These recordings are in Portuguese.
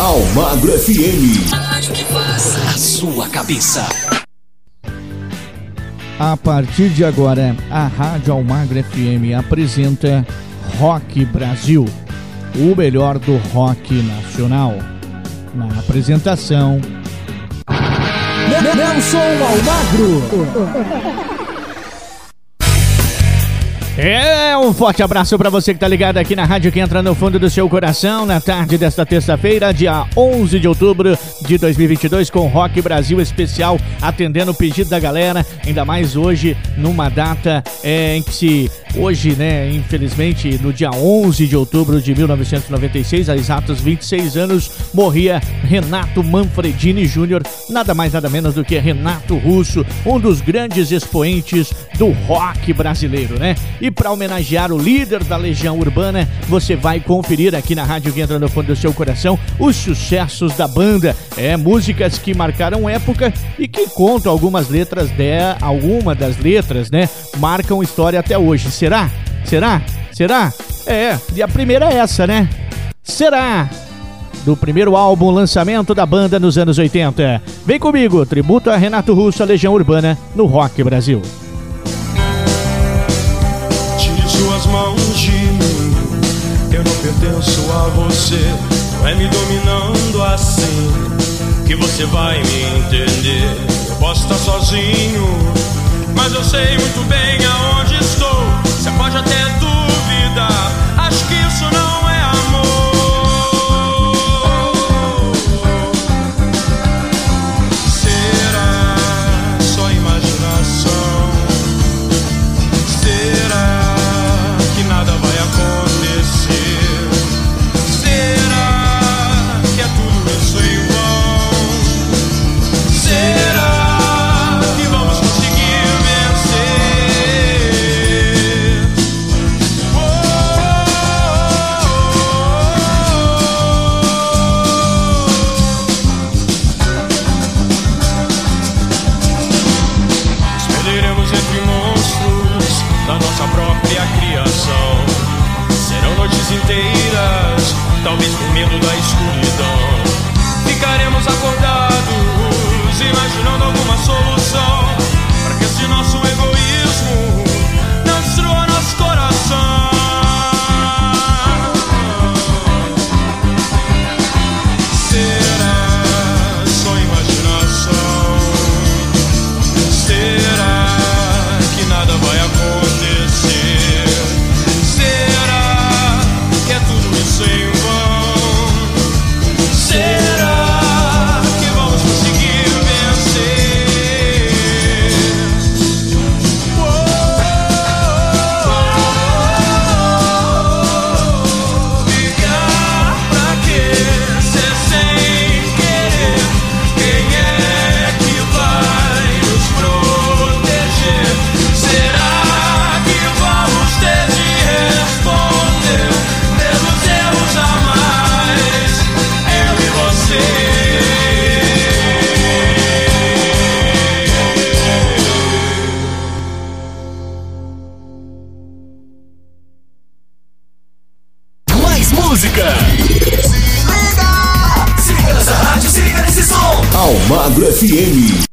Almagro FM. A rádio que faz a sua cabeça. A partir de agora, a Rádio Almagro FM apresenta Rock Brasil, o melhor do rock nacional. Na apresentação, Nelson Almagro. É, um forte abraço para você que tá ligado aqui na rádio que entra no fundo do seu coração na tarde desta terça-feira, dia 11 de outubro de 2022 com Rock Brasil especial atendendo o pedido da galera, ainda mais hoje numa data é, em que se hoje, né, infelizmente, no dia 11 de outubro de 1996, há exatos 26 anos, morria Renato Manfredini Júnior, nada mais nada menos do que Renato Russo, um dos grandes expoentes do rock brasileiro, né? E para homenagear o líder da Legião Urbana, você vai conferir aqui na rádio que no fundo do seu coração os sucessos da banda. É, músicas que marcaram época e que contam algumas letras de alguma das letras, né? Marcam história até hoje. Será? Será? Será? É, e a primeira é essa, né? Será? Do primeiro álbum lançamento da banda nos anos 80. Vem comigo, tributo a Renato Russo, a Legião Urbana, no Rock Brasil suas mãos de mim. Eu não pertenço a você, não é me dominando assim que você vai me entender. Eu posso estar sozinho, mas eu sei muito bem aonde estou. Você pode até duvidar, acho que isso não FM.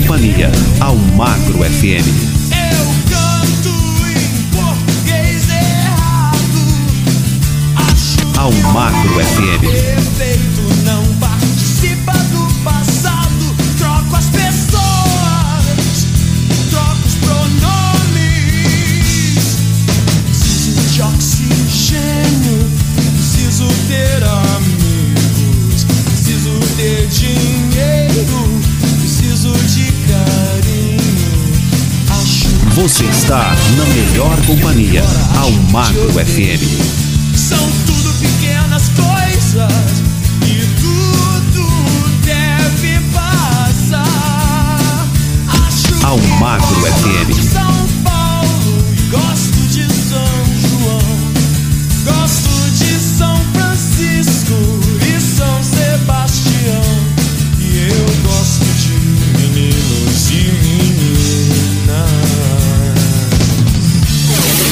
Companhia, Almagro FM. Eu canto em português errado. Acho Almagro FM. Você está na melhor companhia, Almagro FM. são tudo pequenas coisas e tudo deve passar. Que gosto FM.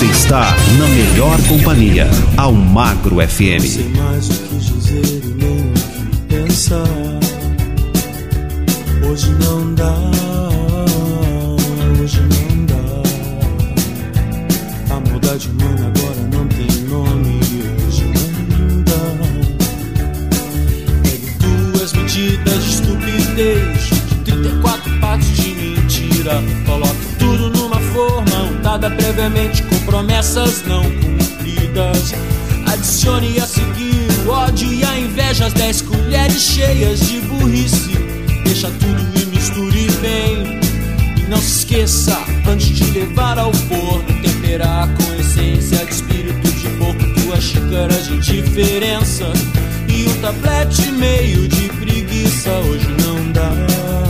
Você está na melhor companhia, Almagro FM. Sei mais o que dizer e nem o que pensar. Hoje não dá, hoje não dá. A maldade humana agora não tem nome. Hoje não dá. Pegue duas medidas de estupidez, de 34 partes de mentira. Coloque tudo numa forma untada previamente promessas não cumpridas. Adicione a seguir o ódio e a inveja, as 10 colheres cheias de burrice. Deixa tudo e misture bem. E não se esqueça, antes de levar ao forno, temperar com essência de espírito de porco, duas xícaras de diferença. E um tablete meio de preguiça, hoje não dá.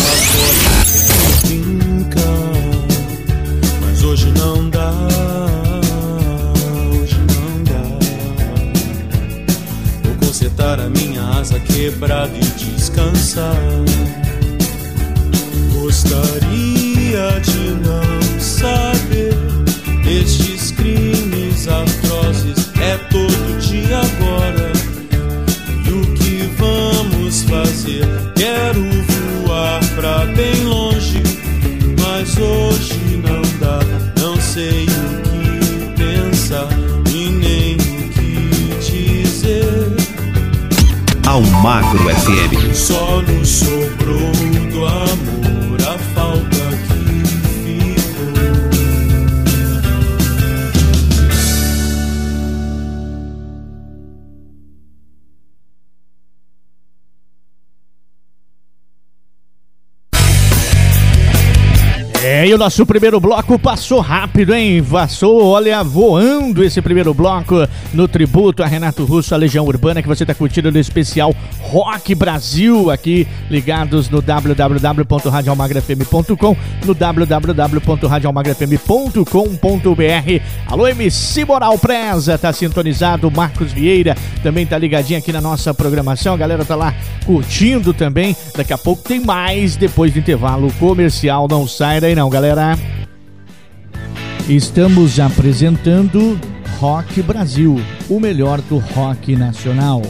Almagro FM. Só nos sobrou do amor É, e o nosso primeiro bloco passou rápido, hein? Passou, olha, voando esse primeiro bloco no tributo a Renato Russo, a Legião Urbana, que você tá curtindo no especial Rock Brasil, aqui ligados no www.radioalmagrafm.com, no www.radioalmagrafm.com.br. Alô, MC Moral Preza, tá sintonizado, Marcos Vieira também tá ligadinho aqui na nossa programação, a galera tá lá curtindo também. Daqui a pouco tem mais depois do intervalo comercial, não sai daí não, galera. Estamos apresentando Rock Brasil, o melhor do rock nacional.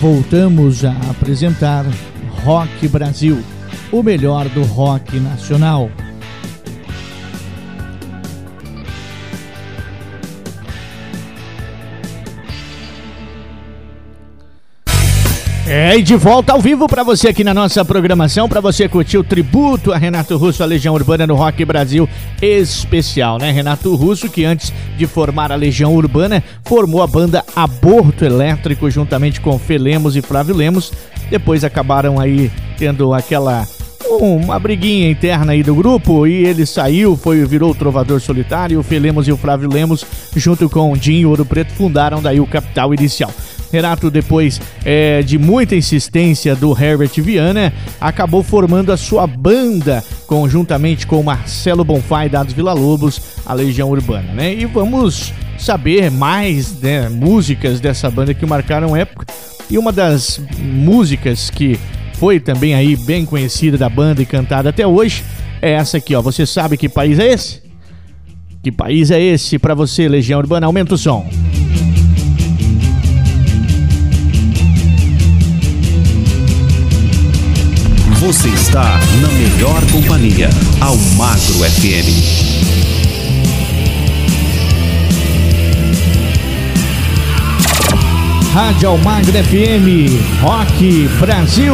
Voltamos a apresentar Rock Brasil, o melhor do rock nacional. É, e de volta ao vivo para você aqui na nossa programação, para você curtir o tributo a Renato Russo, a Legião Urbana no Rock Brasil especial, né? Renato Russo, que antes de formar a Legião Urbana, formou a banda Aborto Elétrico juntamente com Felemos e Flávio Lemos. Depois acabaram aí tendo aquela uma briguinha interna aí do grupo e ele saiu, foi virou o Trovador Solitário, o Felemos e o Flávio Lemos, junto com o Dinho Ouro Preto, fundaram daí o Capital Inicial. Renato, depois é, de muita insistência do Herbert Viana, acabou formando a sua banda conjuntamente com Marcelo Bonfá e Dados Vila Lobos, a Legião Urbana, né? E vamos saber mais né, músicas dessa banda que marcaram época. E uma das músicas que foi também aí bem conhecida da banda e cantada até hoje é essa aqui, ó. Você sabe que país é esse? Que país é esse para você, Legião Urbana? Aumenta o som. Você está na melhor companhia, Almagro FM. Rádio Almagro FM, Rock Brasil.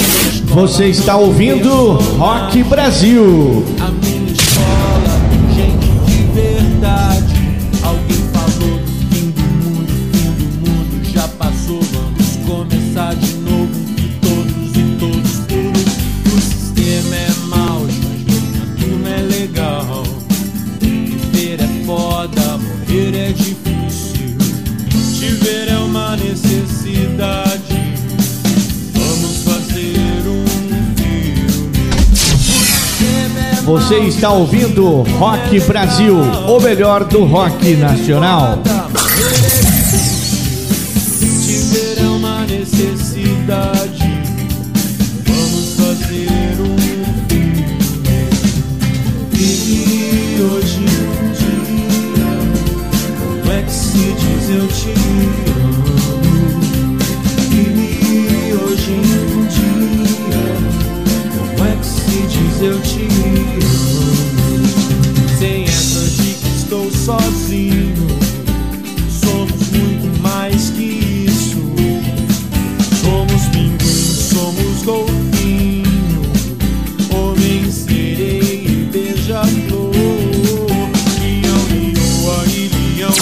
Minha escola, Você está ouvindo Rock Brasil. Você está ouvindo Rock Brasil, o melhor do rock nacional. Tiver uma necessidade sozinho. Somos muito mais que isso. Somos pinguins, somos golfinho, homem sereia e beija-flor. Leão, leoa e leão.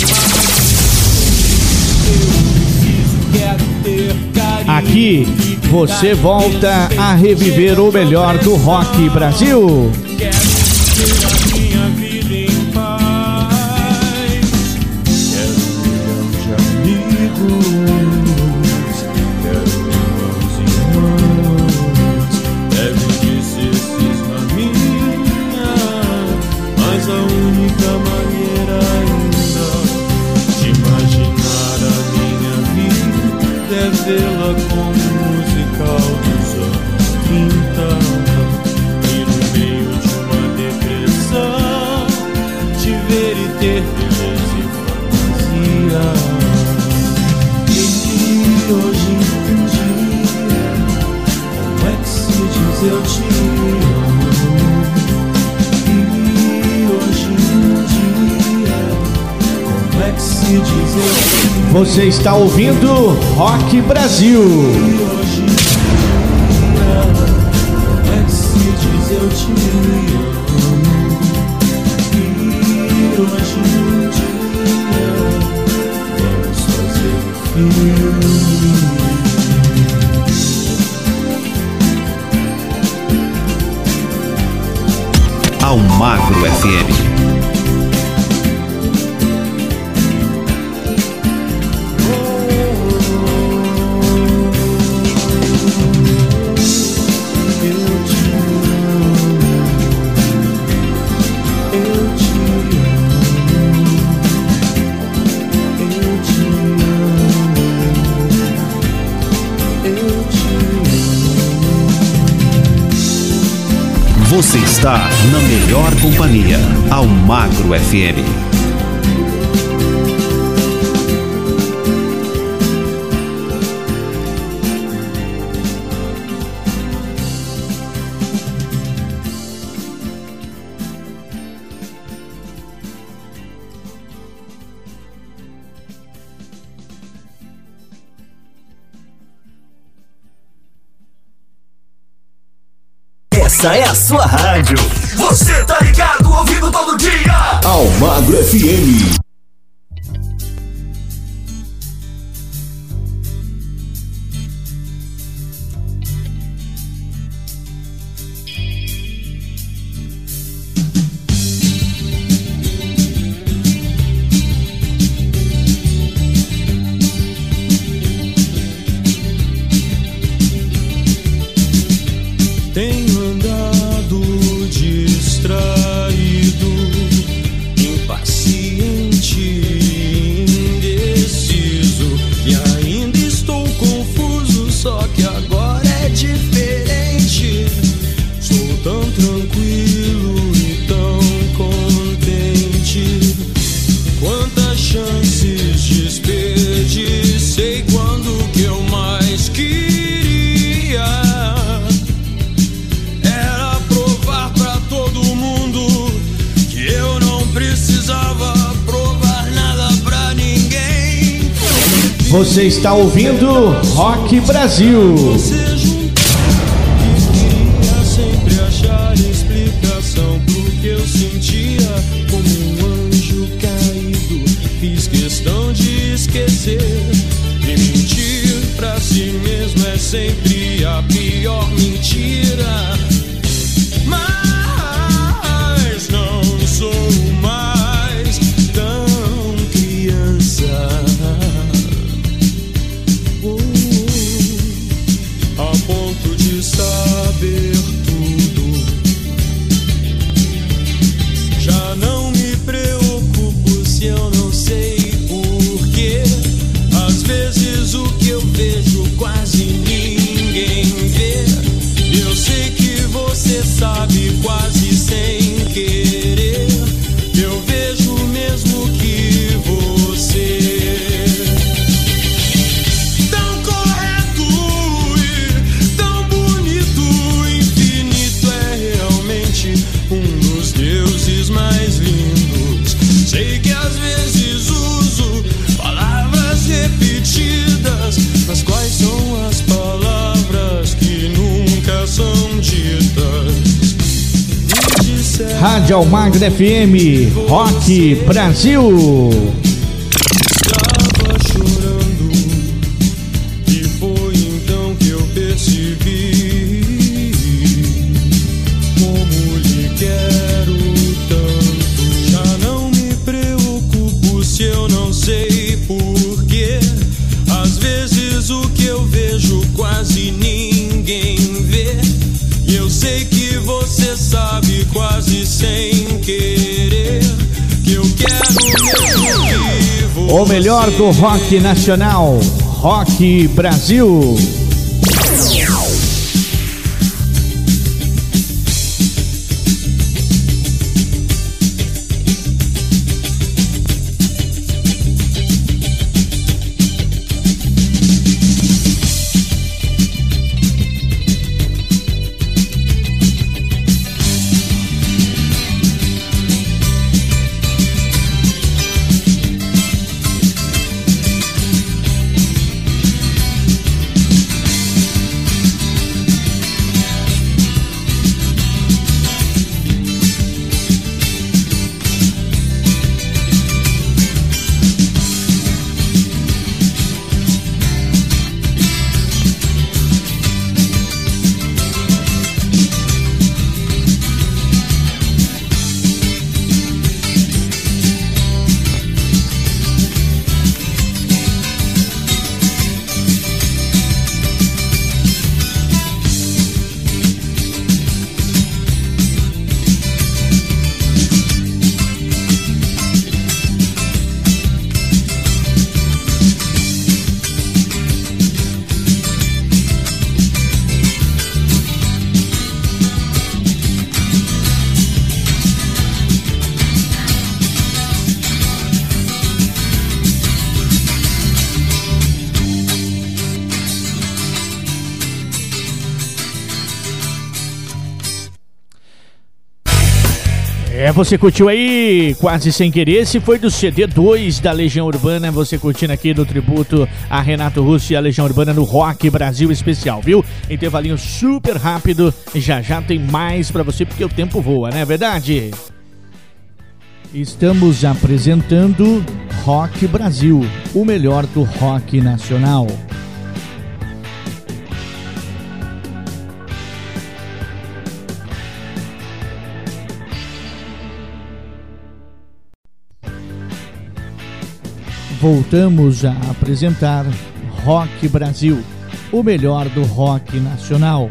Eu preciso, quero ter carinho. Aqui você volta a reviver o melhor do rock Brasil. é vê-la musical. Você está ouvindo Rock Brasil. na melhor companhia, ao Magro FM. Essa é a sua rádio. Você tá ligado, ouvindo todo dia. Almagro FM. está ouvindo Rock Brasil. sabe quase Rádio Almagro FM, Rock Brasil. Melhor do rock nacional, Rock Brasil. Você curtiu aí, quase sem querer. Esse foi do CD 2 da Legião Urbana. Você curtindo aqui no tributo a Renato Russo e a Legião Urbana no Rock Brasil Especial, viu? Intervalinho super rápido. Já já tem mais pra você, porque o tempo voa, não é verdade? Estamos apresentando Rock Brasil, o melhor do rock nacional. Voltamos a apresentar Rock Brasil, o melhor do rock nacional.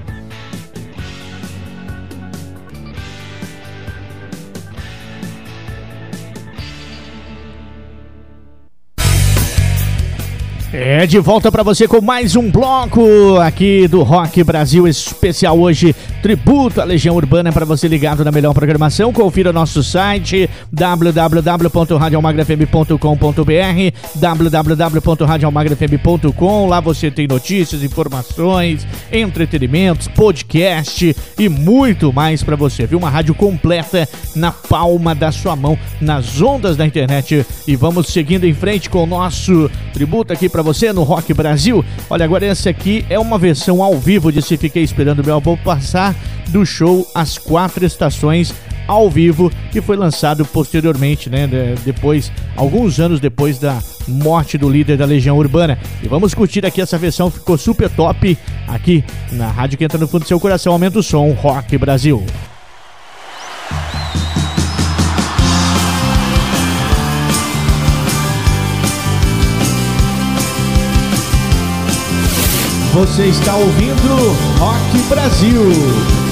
É de volta para você com mais um bloco aqui do Rock Brasil especial hoje, tributo à Legião Urbana para você ligado na melhor programação. Confira nosso site www.radioalmagrafm.com.br, www.radioalmagrafm.com. Lá você tem notícias, informações, entretenimentos, podcast e muito mais para você. Viu uma rádio completa na palma da sua mão, nas ondas da internet. E vamos seguindo em frente com o nosso tributo aqui para você no Rock Brasil. Olha, agora essa aqui é uma versão ao vivo de Se Fiquei Esperando Meu Vou passar do show As Quatro Estações ao vivo que foi lançado posteriormente, né, de- depois, alguns anos depois da morte do líder da Legião Urbana. E vamos curtir aqui essa versão, ficou super top aqui na rádio que entra no fundo do seu coração. Aumenta o som, Rock Brasil. Você está ouvindo Rock Brasil.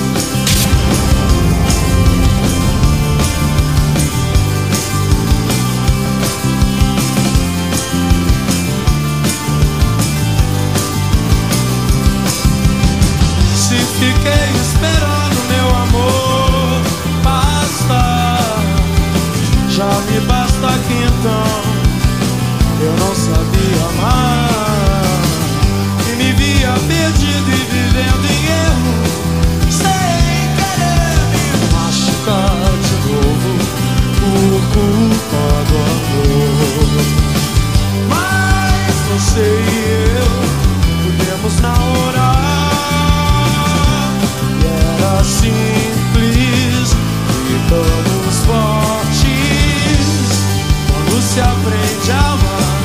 Se aprende a amar.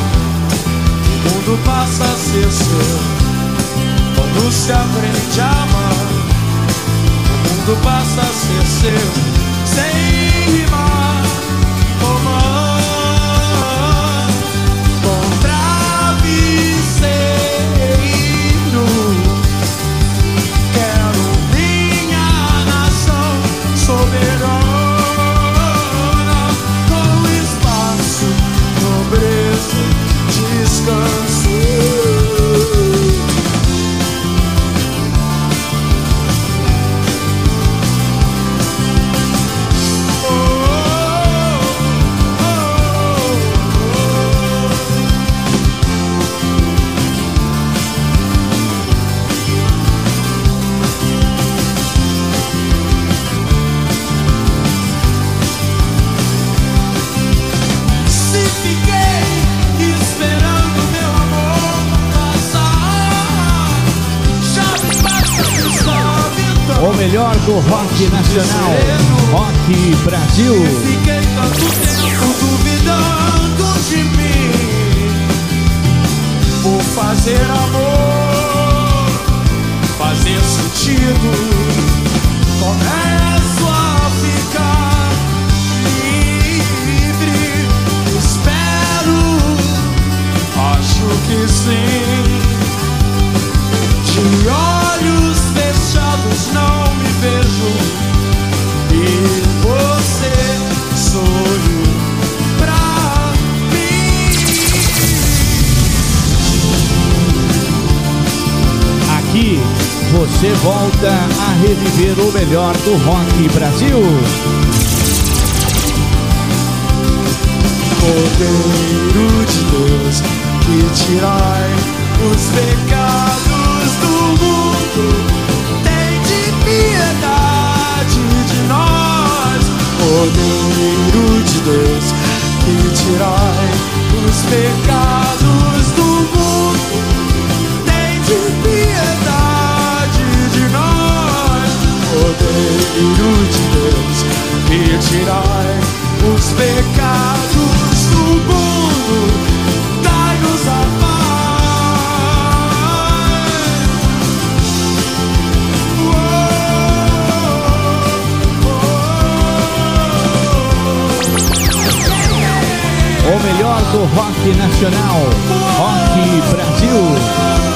O mundo passa a ser seu. Quando se aprende a amar, o mundo passa a ser seu. Sem rimar, sun melhor do rock nacional. Rock Brasil. Fiquei tanto tempo duvidando de mim por fazer amor, fazer sentido. Começo a ficar livre. Espero, acho que sim. De olhos você volta a reviver o melhor do rock Brasil. Cordeiro de Deus, que tirai os pecados do mundo, tem de piedade de nós. Cordeiro de Deus, que tirai os pecados do mundo, Cordeiro de Deus, que tirai os pecados do mundo, dai-nos a O melhor do rock nacional. Rock Brasil.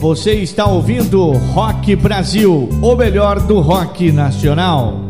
Você está ouvindo Rock Brasil, o melhor do rock nacional.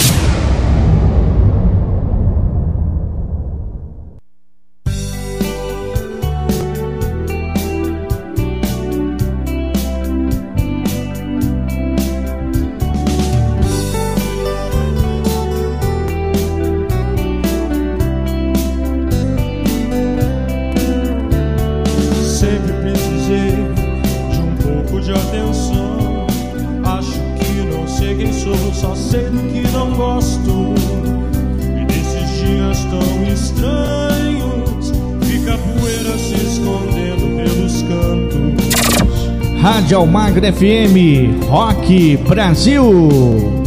Rádio Almagro FM, Rock Brasil.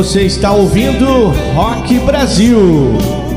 Você está ouvindo Rock Brasil.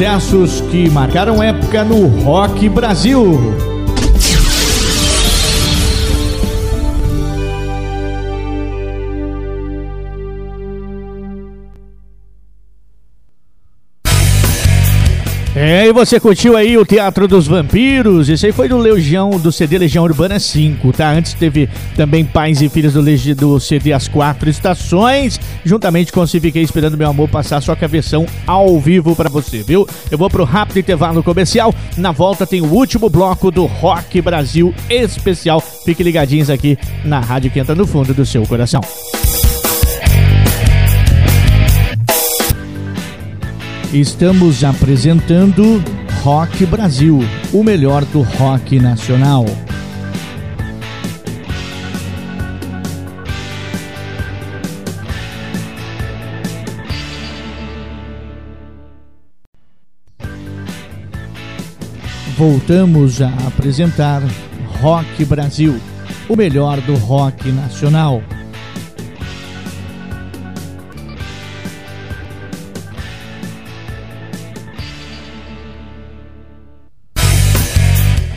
sucessos que marcaram época no rock Brasil. É, e você curtiu aí o Teatro dos Vampiros? Isso aí foi do Legião, do CD Legião Urbana 5, tá? Antes teve também Pais e Filhos do, Legi, do CD As Quatro Estações, juntamente com Se Fiquei Esperando Meu Amor Passar, só que a versão ao vivo para você, viu? Eu vou pro rápido intervalo comercial, na volta tem o último bloco do Rock Brasil especial. Fique ligadinhos aqui na rádio que entra no fundo do seu coração. Estamos apresentando Rock Brasil, o melhor do rock nacional. Voltamos a apresentar Rock Brasil, o melhor do rock nacional.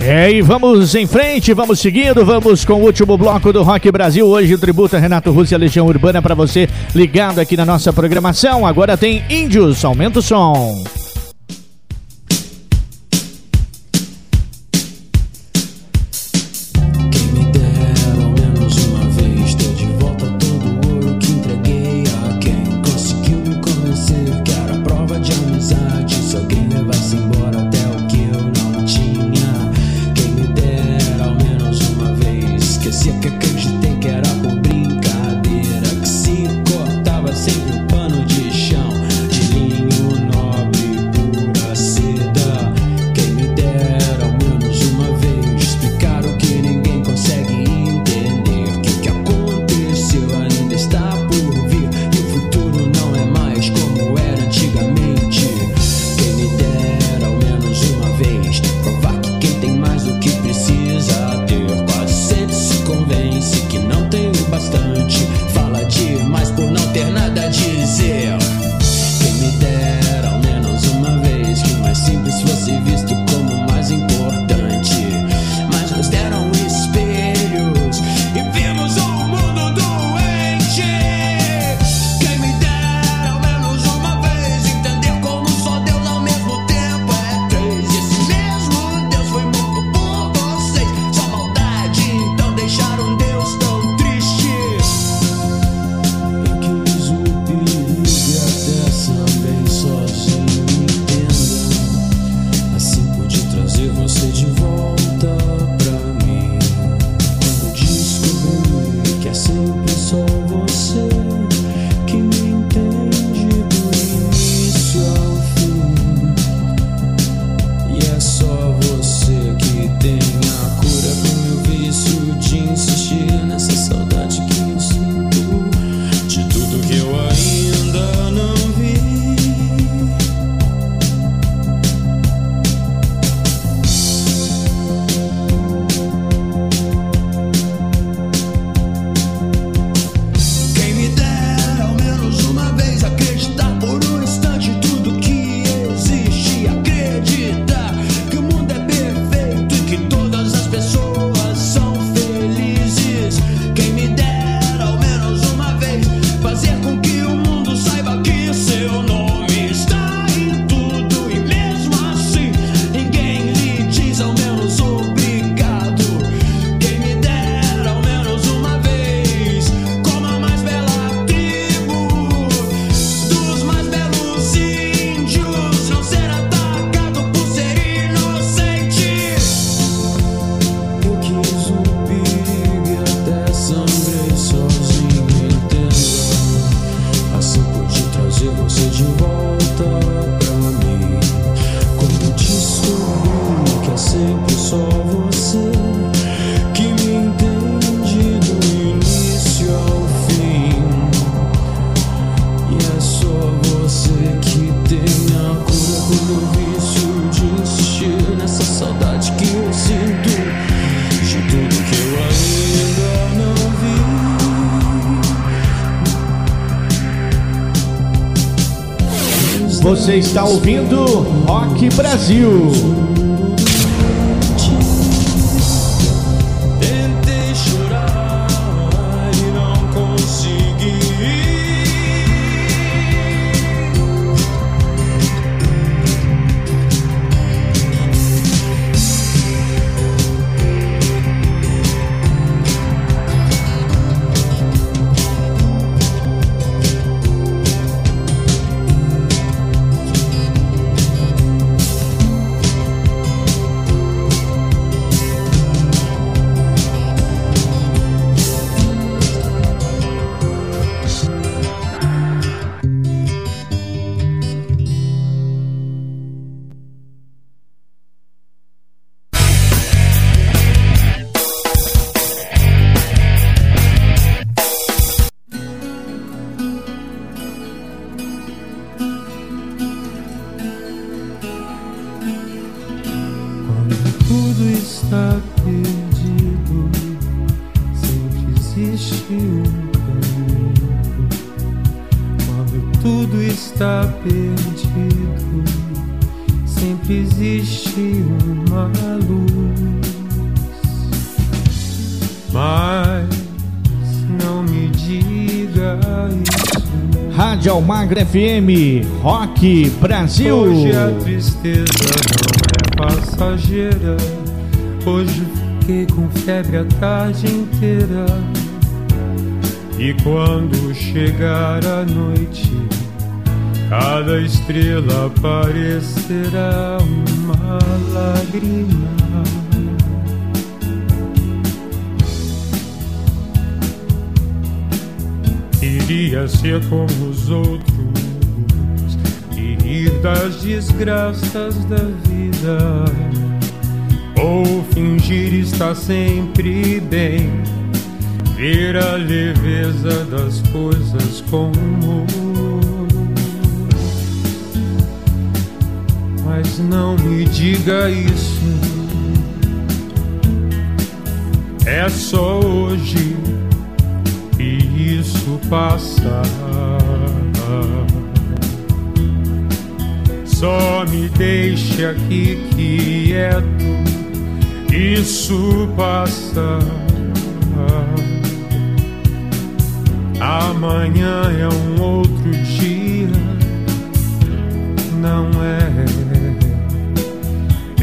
É, e vamos em frente, vamos seguindo, vamos com o último bloco do Rock Brasil. Hoje tributa Renato Russo e a Legião Urbana para você ligado aqui na nossa programação. Agora tem Índios, aumenta o som. Você está ouvindo Rock Brasil. Existe uma luz. Mas não me diga isso. Rádio Almagra FM, Rock Brasil. Hoje a tristeza não é passageira. Hoje fiquei com febre a tarde inteira. E quando chegar a noite, cada estrela parecerá uma lágrima. Iria ser como os outros e rir das desgraças da vida, ou fingir estar sempre bem, ver a leveza das coisas com Mas não me diga isso, é só hoje e isso passa. Só me deixe aqui quieto, isso passa. Amanhã é um outro dia, não é?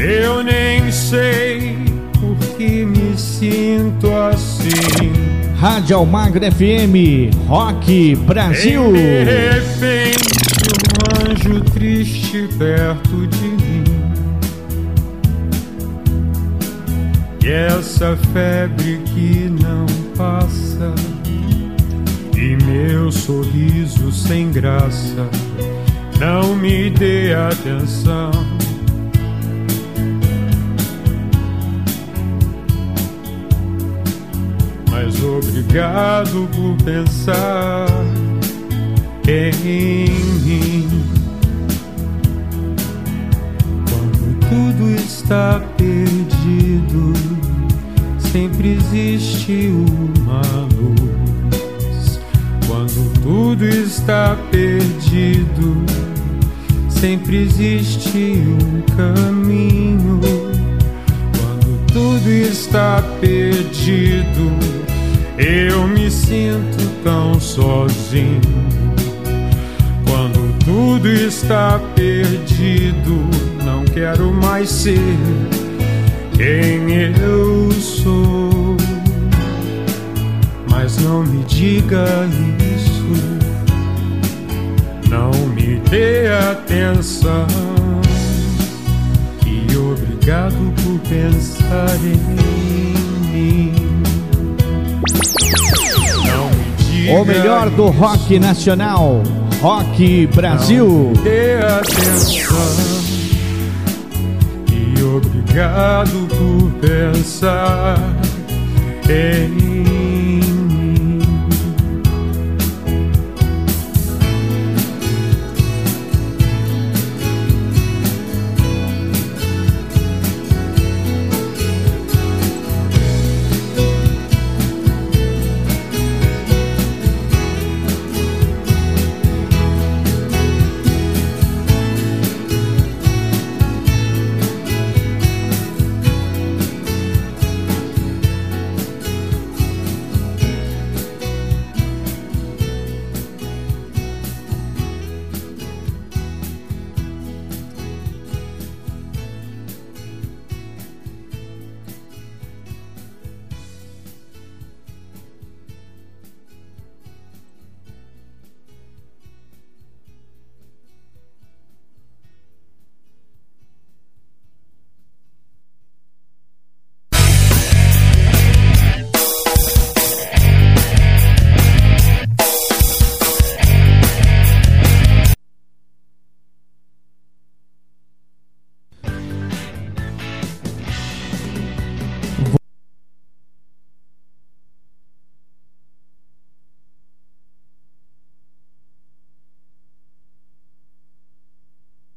Eu nem sei por que me sinto assim. Rádio Almagra FM, Rock Brasil. De repente, um anjo triste perto de mim. E essa febre que não passa. E meu sorriso sem graça. Não me dê atenção. Obrigado por pensar em mim. Quando tudo está perdido, sempre existe uma luz. Quando tudo está perdido, sempre existe um caminho. Quando tudo está perdido, eu me sinto tão sozinho. Quando tudo está perdido, não quero mais ser quem eu sou. Mas não me diga isso, não me dê atenção. E obrigado por pensar em O melhor do rock nacional, Rock Brasil. Dê atenção e obrigado por pensar em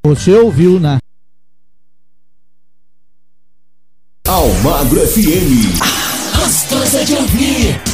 Você ouviu na Almagro FM. Gostosa de ouvir.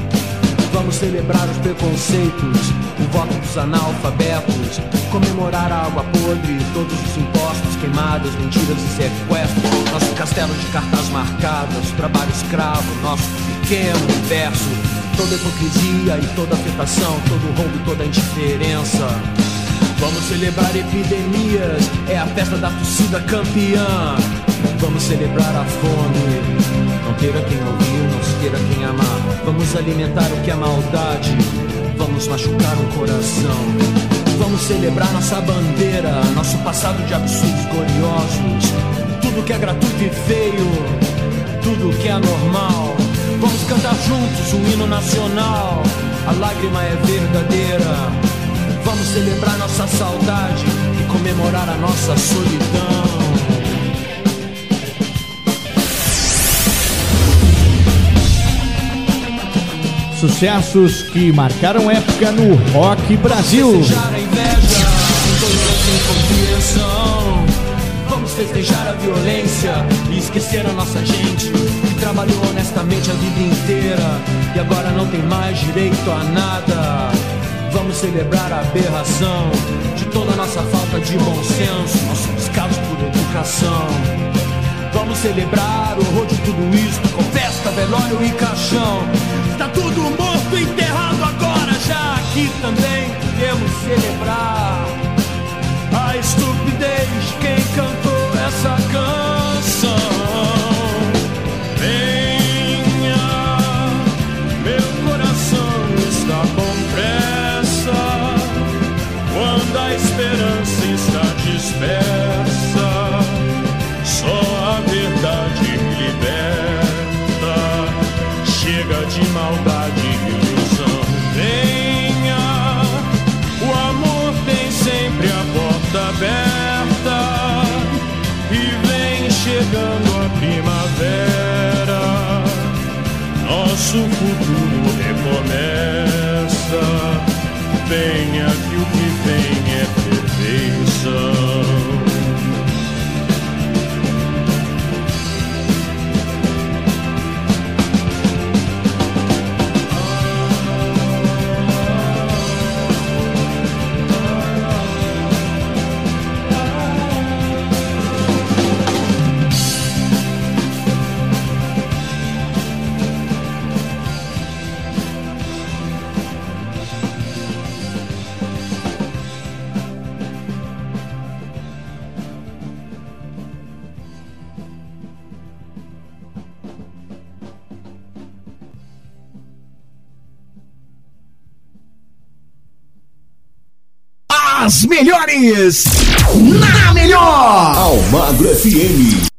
Vamos celebrar os preconceitos, o voto dos analfabetos. Comemorar a água podre, todos os impostos, queimadas, mentiras e sequestros. Nosso castelo de cartas marcadas, trabalho escravo, nosso pequeno universo. Toda hipocrisia e toda afetação, todo roubo e toda indiferença. Vamos celebrar epidemias, é a festa da torcida campeã. Vamos celebrar a fome, não ter a quem ouvir, não se ter a quem amar. Vamos alimentar o que é maldade, vamos machucar um coração. Vamos celebrar nossa bandeira, nosso passado de absurdos gloriosos. Tudo que é gratuito e feio, tudo que é anormal. Vamos cantar juntos um hino nacional, a lágrima é verdadeira. Vamos celebrar nossa saudade e comemorar a nossa solidão. Sucessos que marcaram época no Rock Brasil. Festejar a inveja, intolerância e. Vamos festejar a violência e esquecer a nossa gente que trabalhou honestamente a vida inteira e agora não tem mais direito a nada. Vamos celebrar a aberração de toda nossa falta de bom senso, nosso descaso por educação. Vamos celebrar o horror de tudo isso, com festa, velório e caixão. Está tudo morto, enterrado agora, já aqui também podemos celebrar a estupidez de quem cantou essa canção. Nosso futuro recomeça. Venha que o que vem é perfeição. As melhores! Na melhor! Almagro FM.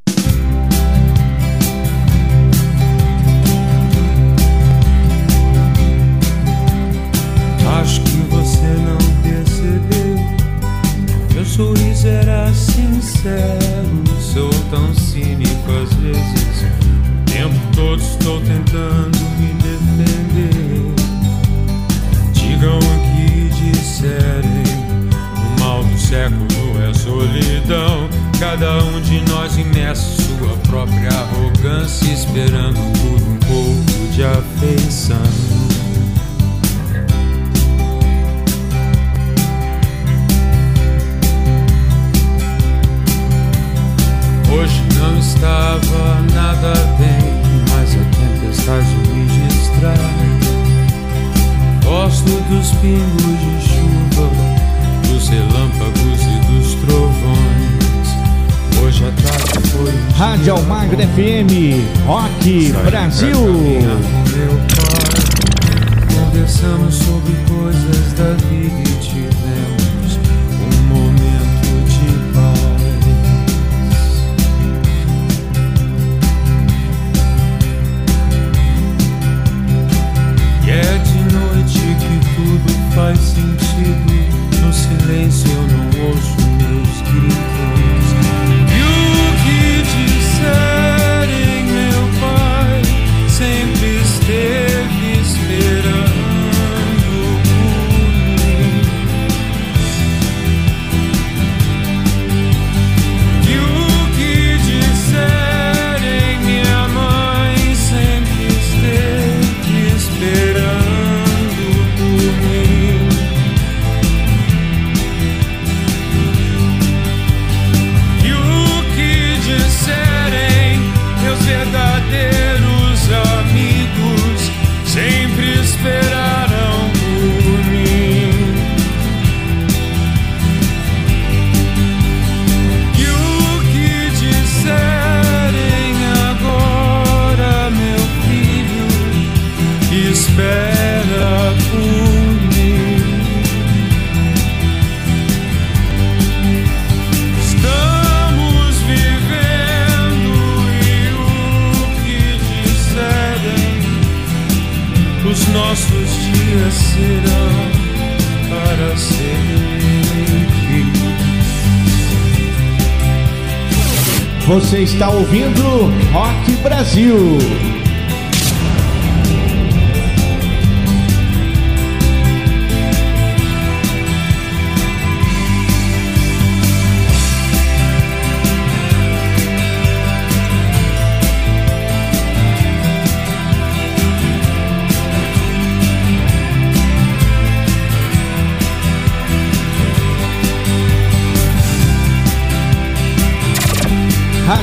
Está ouvindo Rock Brasil.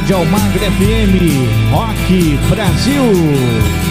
Rádio Almagro FM, Rock Brasil.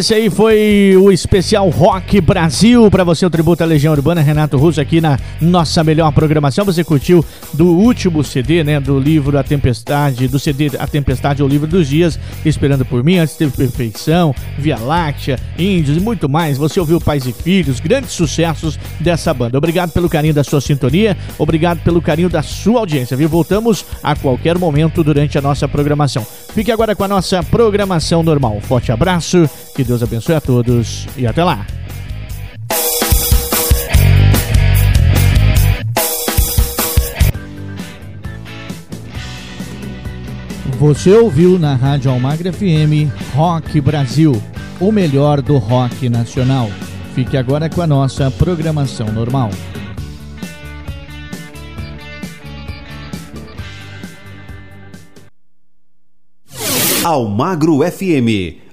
Esse aí foi o especial Rock Brasil para você, o tributo à Legião Urbana, Renato Russo aqui na nossa melhor programação. Você curtiu do último CD, né, do livro A Tempestade, do CD A Tempestade, o livro dos dias, Esperando por mim, antes teve Perfeição, Via Láctea, Índios e muito mais. Você ouviu Pais e Filhos, grandes sucessos dessa banda. Obrigado pelo carinho da sua sintonia, obrigado pelo carinho da sua audiência, viu? Voltamos a qualquer momento durante a nossa programação. Fique agora com a nossa programação normal. Forte abraço, que Deus abençoe a todos e até lá. Você ouviu na Rádio Almagre FM Rock Brasil, o melhor do rock nacional. Fique agora com a nossa programação normal. Almagro FM